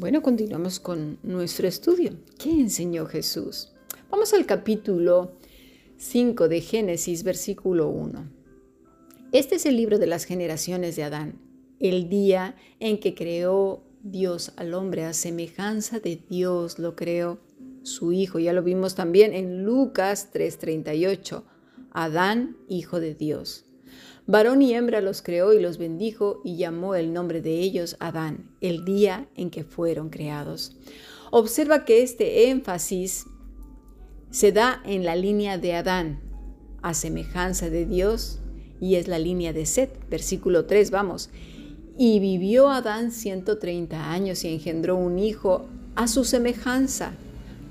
Bueno, continuamos con nuestro estudio. ¿Qué enseñó Jesús? Vamos al capítulo 5 de Génesis, versículo 1. Este es el libro de las generaciones de Adán, el día en que creó Dios al hombre a semejanza de Dios lo creó su hijo. Ya lo vimos también en Lucas 3:38. Adán, hijo de Dios. Varón y hembra los creó y los bendijo y llamó el nombre de ellos Adán, el día en que fueron creados. Observa que este énfasis se da en la línea de Adán, a semejanza de Dios, y es la línea de Set, versículo 3, vamos. Y vivió Adán 130 años y engendró un hijo a su semejanza,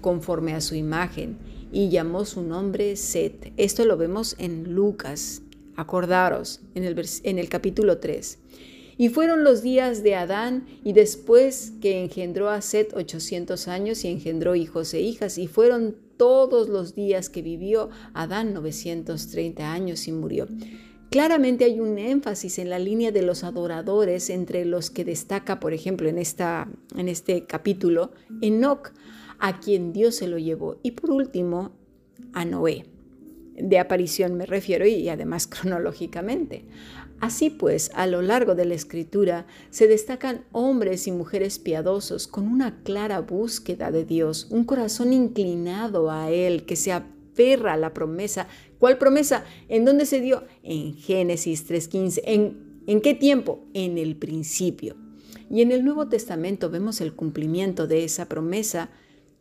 conforme a su imagen, y llamó su nombre Set. Esto lo vemos en Lucas Acordaros en el, en el capítulo 3. Y fueron los días de Adán y después que engendró a Set 800 años y engendró hijos e hijas y fueron todos los días que vivió Adán 930 años y murió. Claramente hay un énfasis en la línea de los adoradores entre los que destaca, por ejemplo, en, esta, en este capítulo, Enoch, a quien Dios se lo llevó. Y por último, a Noé de aparición me refiero y además cronológicamente. Así pues, a lo largo de la escritura se destacan hombres y mujeres piadosos con una clara búsqueda de Dios, un corazón inclinado a Él que se aferra a la promesa. ¿Cuál promesa? ¿En dónde se dio? En Génesis 3.15. ¿En, ¿En qué tiempo? En el principio. Y en el Nuevo Testamento vemos el cumplimiento de esa promesa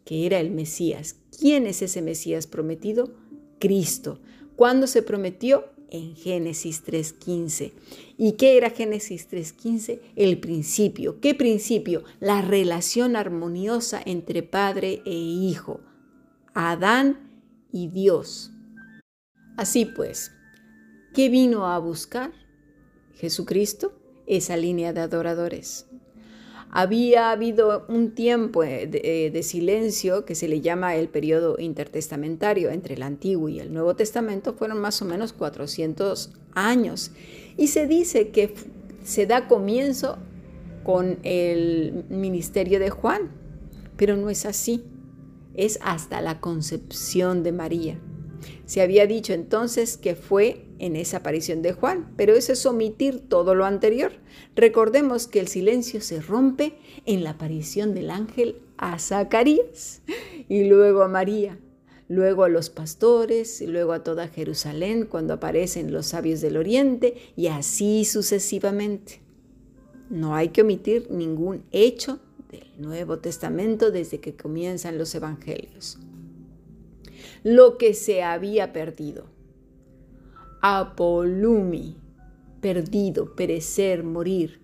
que era el Mesías. ¿Quién es ese Mesías prometido? Cristo. ¿Cuándo se prometió? En Génesis 3.15. ¿Y qué era Génesis 3.15? El principio. ¿Qué principio? La relación armoniosa entre padre e hijo, Adán y Dios. Así pues, ¿qué vino a buscar? Jesucristo, esa línea de adoradores. Había habido un tiempo eh, eh, de, silencio que se le llama el periodo intertestamentario entre el Antiguo y el Nuevo Testamento, fueron más o menos 400 años. Y se dice que se da comienzo con el ministerio de Juan, pero no es así, es hasta la concepción de María. Se había dicho entonces que fue en esa aparición de Juan, pero eso es omitir todo lo anterior. Recordemos que el silencio se rompe en la aparición del ángel a Zacarías y luego a María, luego a los pastores y luego a toda Jerusalén cuando aparecen los sabios del oriente y así sucesivamente. No hay que omitir ningún hecho del Nuevo Testamento desde que comienzan los evangelios. Lo que se había perdido apolumi, perdido, perecer, morir.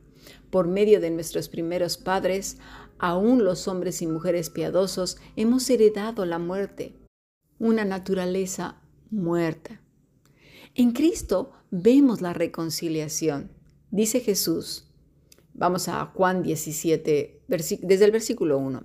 Por medio de nuestros primeros padres, aún los hombres y mujeres piadosos hemos heredado la muerte, una naturaleza muerta. En Cristo vemos la reconciliación. Dice Jesús, vamos a Juan 17, desde el versículo 1.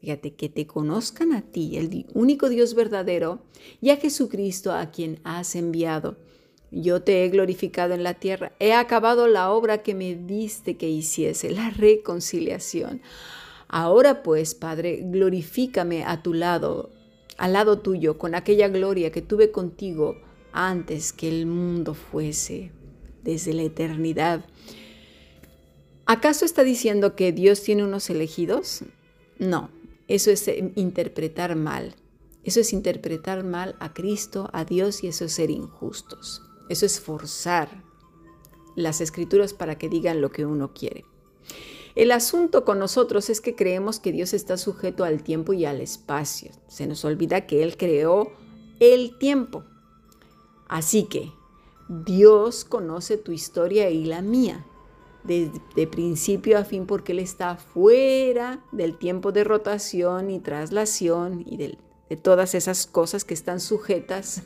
Fíjate, que te conozcan a ti, el único Dios verdadero, y a Jesucristo a quien has enviado. Yo te he glorificado en la tierra, he acabado la obra que me diste que hiciese, la reconciliación. Ahora pues, Padre, glorifícame a tu lado, al lado tuyo, con aquella gloria que tuve contigo antes que el mundo fuese, desde la eternidad. ¿Acaso está diciendo que Dios tiene unos elegidos? No, eso es interpretar mal. Eso es interpretar mal a Cristo, a Dios y eso es ser injustos. Eso es forzar las escrituras para que digan lo que uno quiere. El asunto con nosotros es que creemos que Dios está sujeto al tiempo y al espacio. Se nos olvida que Él creó el tiempo. Así que Dios conoce tu historia y la mía, de principio a fin, porque Él está fuera del tiempo de rotación y traslación y de todas esas cosas que están sujetas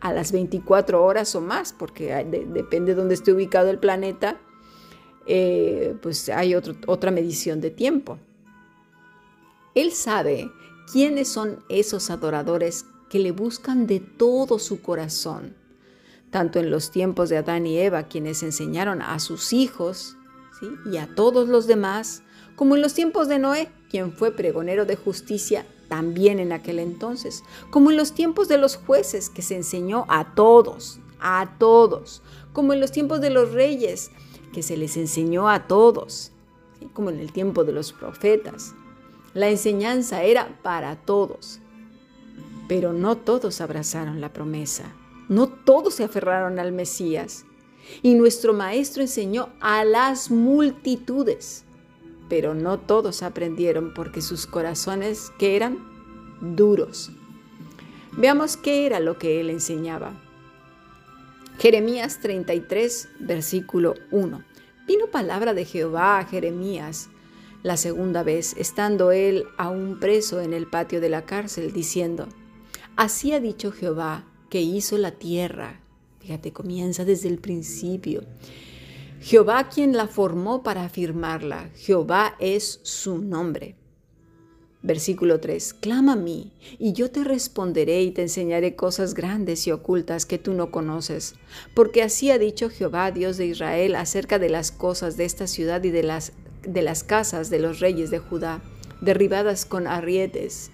a las 24 horas o más, porque depende de dónde esté ubicado el planeta, eh, pues hay otra medición de tiempo. Él sabe quiénes son esos adoradores que le buscan de todo su corazón, tanto en los tiempos de Adán y Eva, quienes enseñaron a sus hijos y a todos los demás, como en los tiempos de Noé, quien fue pregonero de justicia también en aquel entonces, como en los tiempos de los jueces, que se enseñó a todos, a todos, como en los tiempos de los reyes, que se les enseñó a todos, como en el tiempo de los profetas. La enseñanza era para todos, pero no todos abrazaron la promesa, no todos se aferraron al Mesías. Y nuestro Maestro enseñó a las multitudes pero no todos aprendieron porque sus corazones, que eran? Duros. Veamos qué era lo que él enseñaba. Jeremías 33, versículo 1. Vino palabra de Jehová a Jeremías la segunda vez, estando él aún preso en el patio de la cárcel, diciendo, Así ha dicho Jehová, que hizo la tierra. Fíjate, comienza desde el principio Jehová quien la formó para afirmarla. Jehová es su nombre. Versículo 3. Clama a mí, y yo te responderé y te enseñaré cosas grandes y ocultas que tú no conoces. Porque así ha dicho Jehová, Dios de Israel, acerca de las cosas de esta ciudad y de las, de las casas de los reyes de Judá, derribadas con arietes,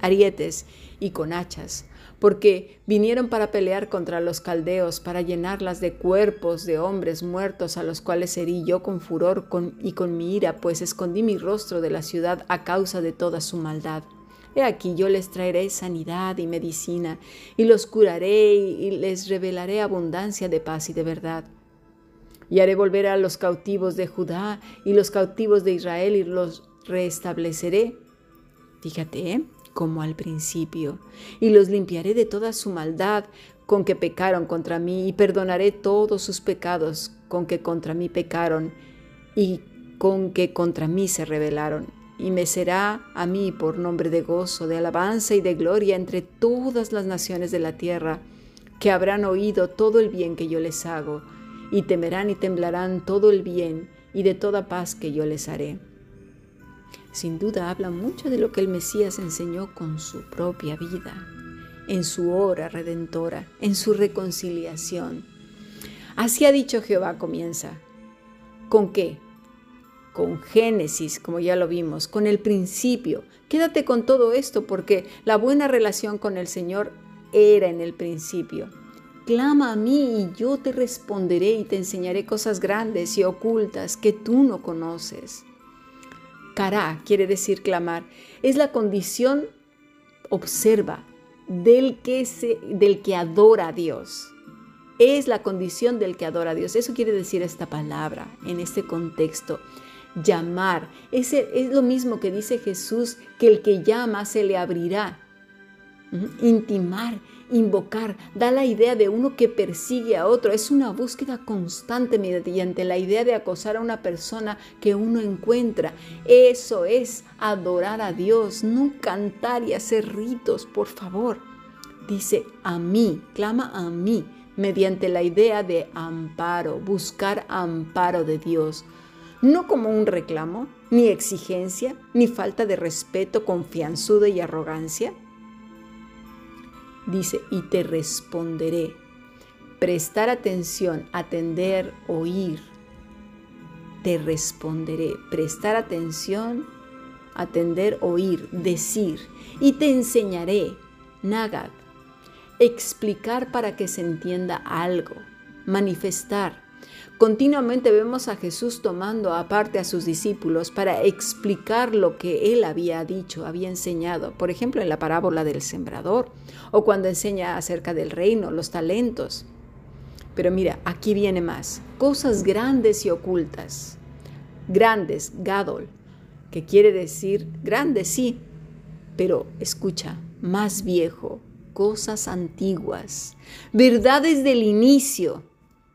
arietes y con hachas porque vinieron para pelear contra los caldeos, para llenarlas de cuerpos de hombres muertos a los cuales herí yo con furor y con mi ira, pues escondí mi rostro de la ciudad a causa de toda su maldad. He aquí yo les traeré sanidad y medicina, y los curaré y les revelaré abundancia de paz y de verdad. Y haré volver a los cautivos de Judá y los cautivos de Israel y los restableceré. Fíjate, ¿eh? Como al principio, y los limpiaré de toda su maldad con que pecaron contra mí, y perdonaré todos sus pecados con que contra mí pecaron, y con que contra mí se rebelaron. Y me será a mí por nombre de gozo, de alabanza y de gloria entre todas las naciones de la tierra, que habrán oído todo el bien que yo les hago, y temerán y temblarán todo el bien y de toda paz que yo les haré sin duda habla mucho de lo que el Mesías enseñó con su propia vida, en su hora redentora, en su reconciliación. Así ha dicho Jehová comienza. ¿Con qué? Con Génesis, como ya lo vimos, con el principio. Quédate con todo esto porque la buena relación con el Señor era en el principio. Clama a mí y yo te responderé y te enseñaré cosas grandes y ocultas que tú no conoces. Cara quiere decir clamar. Es la condición, observa, del que, se, del que adora a Dios. Es la condición del que adora a Dios. Eso quiere decir esta palabra en este contexto. Llamar. Es lo mismo que dice Jesús, que el que llama se le abrirá. Intimar invocar, da la idea de uno que persigue a otro. Es una búsqueda constante mediante la idea de acosar a una persona que uno encuentra. Eso es adorar a Dios, no cantar y hacer ritos, por favor. Dice a mí, clama a mí, mediante la idea de amparo, buscar amparo de Dios. No como un reclamo, ni exigencia, ni falta de respeto, confianzuda y arrogancia, Dice, y te responderé. Prestar atención, atender, oír. Te responderé. Prestar atención, atender, oír, decir. Y te enseñaré. Nagad. Explicar para que se entienda algo. Manifestar Continuamente vemos a Jesús tomando aparte a sus discípulos para explicar lo que él había dicho, había enseñado, por ejemplo en la parábola del sembrador o cuando enseña acerca del reino, los talentos. Pero mira, aquí viene más, cosas grandes y ocultas. Grandes, gadol, que quiere decir grande, sí, pero escucha, más viejo, cosas antiguas, verdades del inicio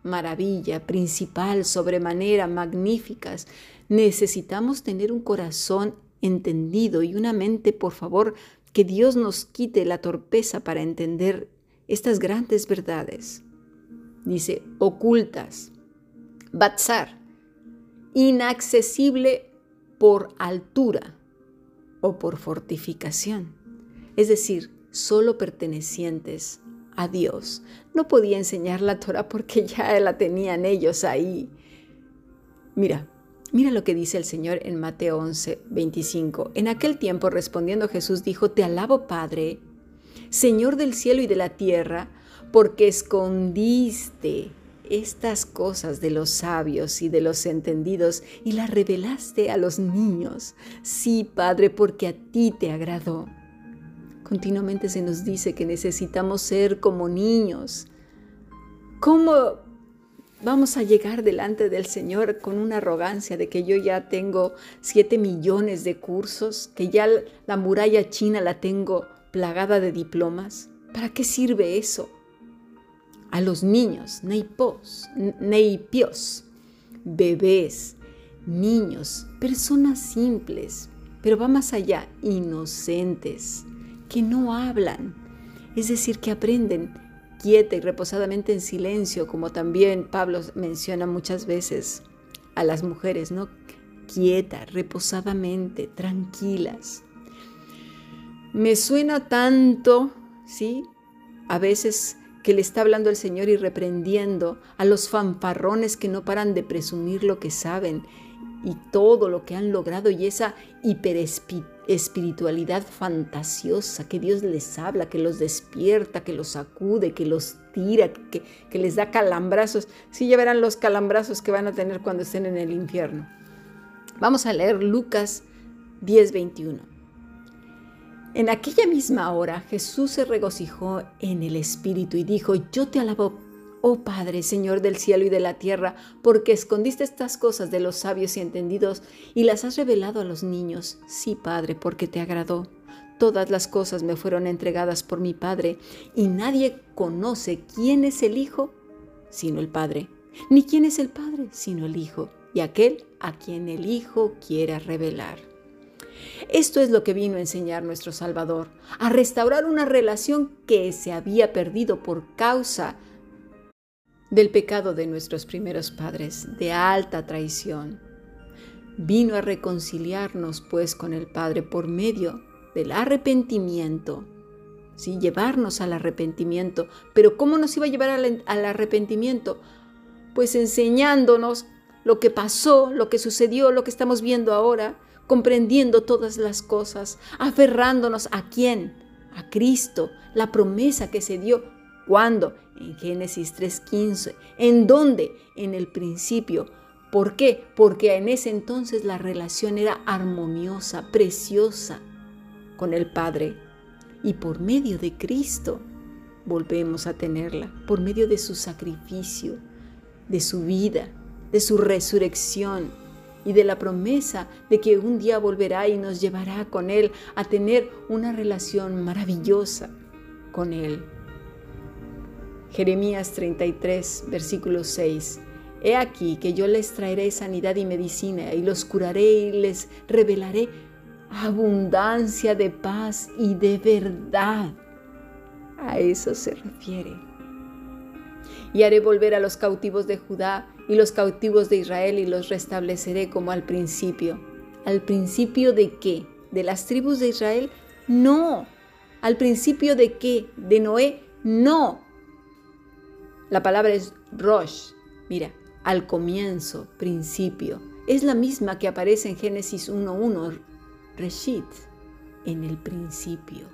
maravilla, principal, sobremanera, magníficas. Necesitamos tener un corazón entendido y una mente, por favor, que Dios nos quite la torpeza para entender estas grandes verdades. Dice, ocultas, batzar, inaccesible por altura o por fortificación, es decir, solo pertenecientes a Dios. No podía enseñar la Torah porque ya la tenían ellos ahí. Mira, mira lo que dice el Señor en Mateo 11, 25. En aquel tiempo respondiendo Jesús dijo, Te alabo Padre, Señor del cielo y de la tierra, porque escondiste estas cosas de los sabios y de los entendidos y las revelaste a los niños. Sí, Padre, porque a ti te agradó. Continuamente se nos dice que necesitamos ser como niños. ¿Cómo vamos a llegar delante del Señor con una arrogancia de que yo ya tengo siete millones de cursos, que ya la muralla china la tengo plagada de diplomas? ¿Para qué sirve eso? a los niños, neipos, neipios, bebés, niños, personas simples, pero va más allá, inocentes, que no hablan, es decir, que aprenden quieta y reposadamente en silencio, como también Pablo menciona muchas veces a las mujeres, ¿no? Quieta, reposadamente, tranquilas. Me suena tanto, ¿sí? A veces que le está hablando el Señor y reprendiendo a los fanfarrones que no paran de presumir lo que saben y todo lo que han logrado y esa hiperespiritualidad fantasiosa que Dios les habla, que los despierta, que los sacude, que los tira, que, que les da calambrazos. Sí, ya verán los calambrazos que van a tener cuando estén en el infierno. Vamos a leer Lucas 10:21. En aquella misma hora Jesús se regocijó en el Espíritu y dijo, yo te alabo, oh Padre, Señor del cielo y de la tierra, porque escondiste estas cosas de los sabios y entendidos y las has revelado a los niños. Sí, Padre, porque te agradó. Todas las cosas me fueron entregadas por mi Padre, y nadie conoce quién es el Hijo sino el Padre, ni quién es el Padre sino el Hijo, y aquel a quien el Hijo quiera revelar. Esto es lo que vino a enseñar nuestro Salvador, a restaurar una relación que se había perdido por causa del pecado de nuestros primeros padres, de alta traición. Vino a reconciliarnos pues con el Padre por medio del arrepentimiento, ¿sí? llevarnos al arrepentimiento. Pero ¿cómo nos iba a llevar al, arrepentimiento? Pues enseñándonos lo que pasó, lo que sucedió, lo que estamos viendo ahora, comprendiendo todas las cosas, aferrándonos a quién, a Cristo, la promesa que se dio. ¿Cuándo? En Génesis 3.15. ¿En dónde? En el principio. ¿Por qué? Porque en ese entonces la relación era armoniosa, preciosa con el Padre. Y por medio de Cristo volvemos a tenerla, por medio de su sacrificio, de su vida, de su resurrección, y de la promesa de que un día volverá y nos llevará con Él a tener una relación maravillosa con Él. Jeremías 33, versículo 6. He aquí que yo les traeré sanidad y medicina y los curaré y les revelaré abundancia de paz y de verdad. A eso se refiere. Y haré volver a los cautivos de Judá y los cautivos de Israel y los restableceré como al principio. ¿Al principio de qué? ¿De las tribus de Israel? No. ¿Al principio de qué? ¿De Noé? No. La palabra es Rosh. Mira, al comienzo, principio. Es la misma que aparece en Génesis 1.1, Reshit, en el principio.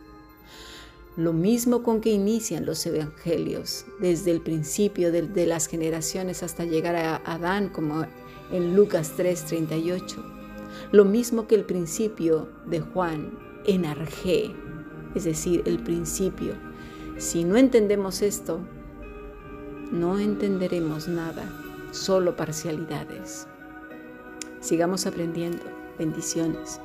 Lo mismo con que inician los evangelios, desde el principio de, las generaciones hasta llegar a Adán, como en Lucas 3:38. Lo mismo que el principio de Juan en Arge, es decir, el principio. Si no entendemos esto, no entenderemos nada, solo parcialidades. Sigamos aprendiendo. Bendiciones.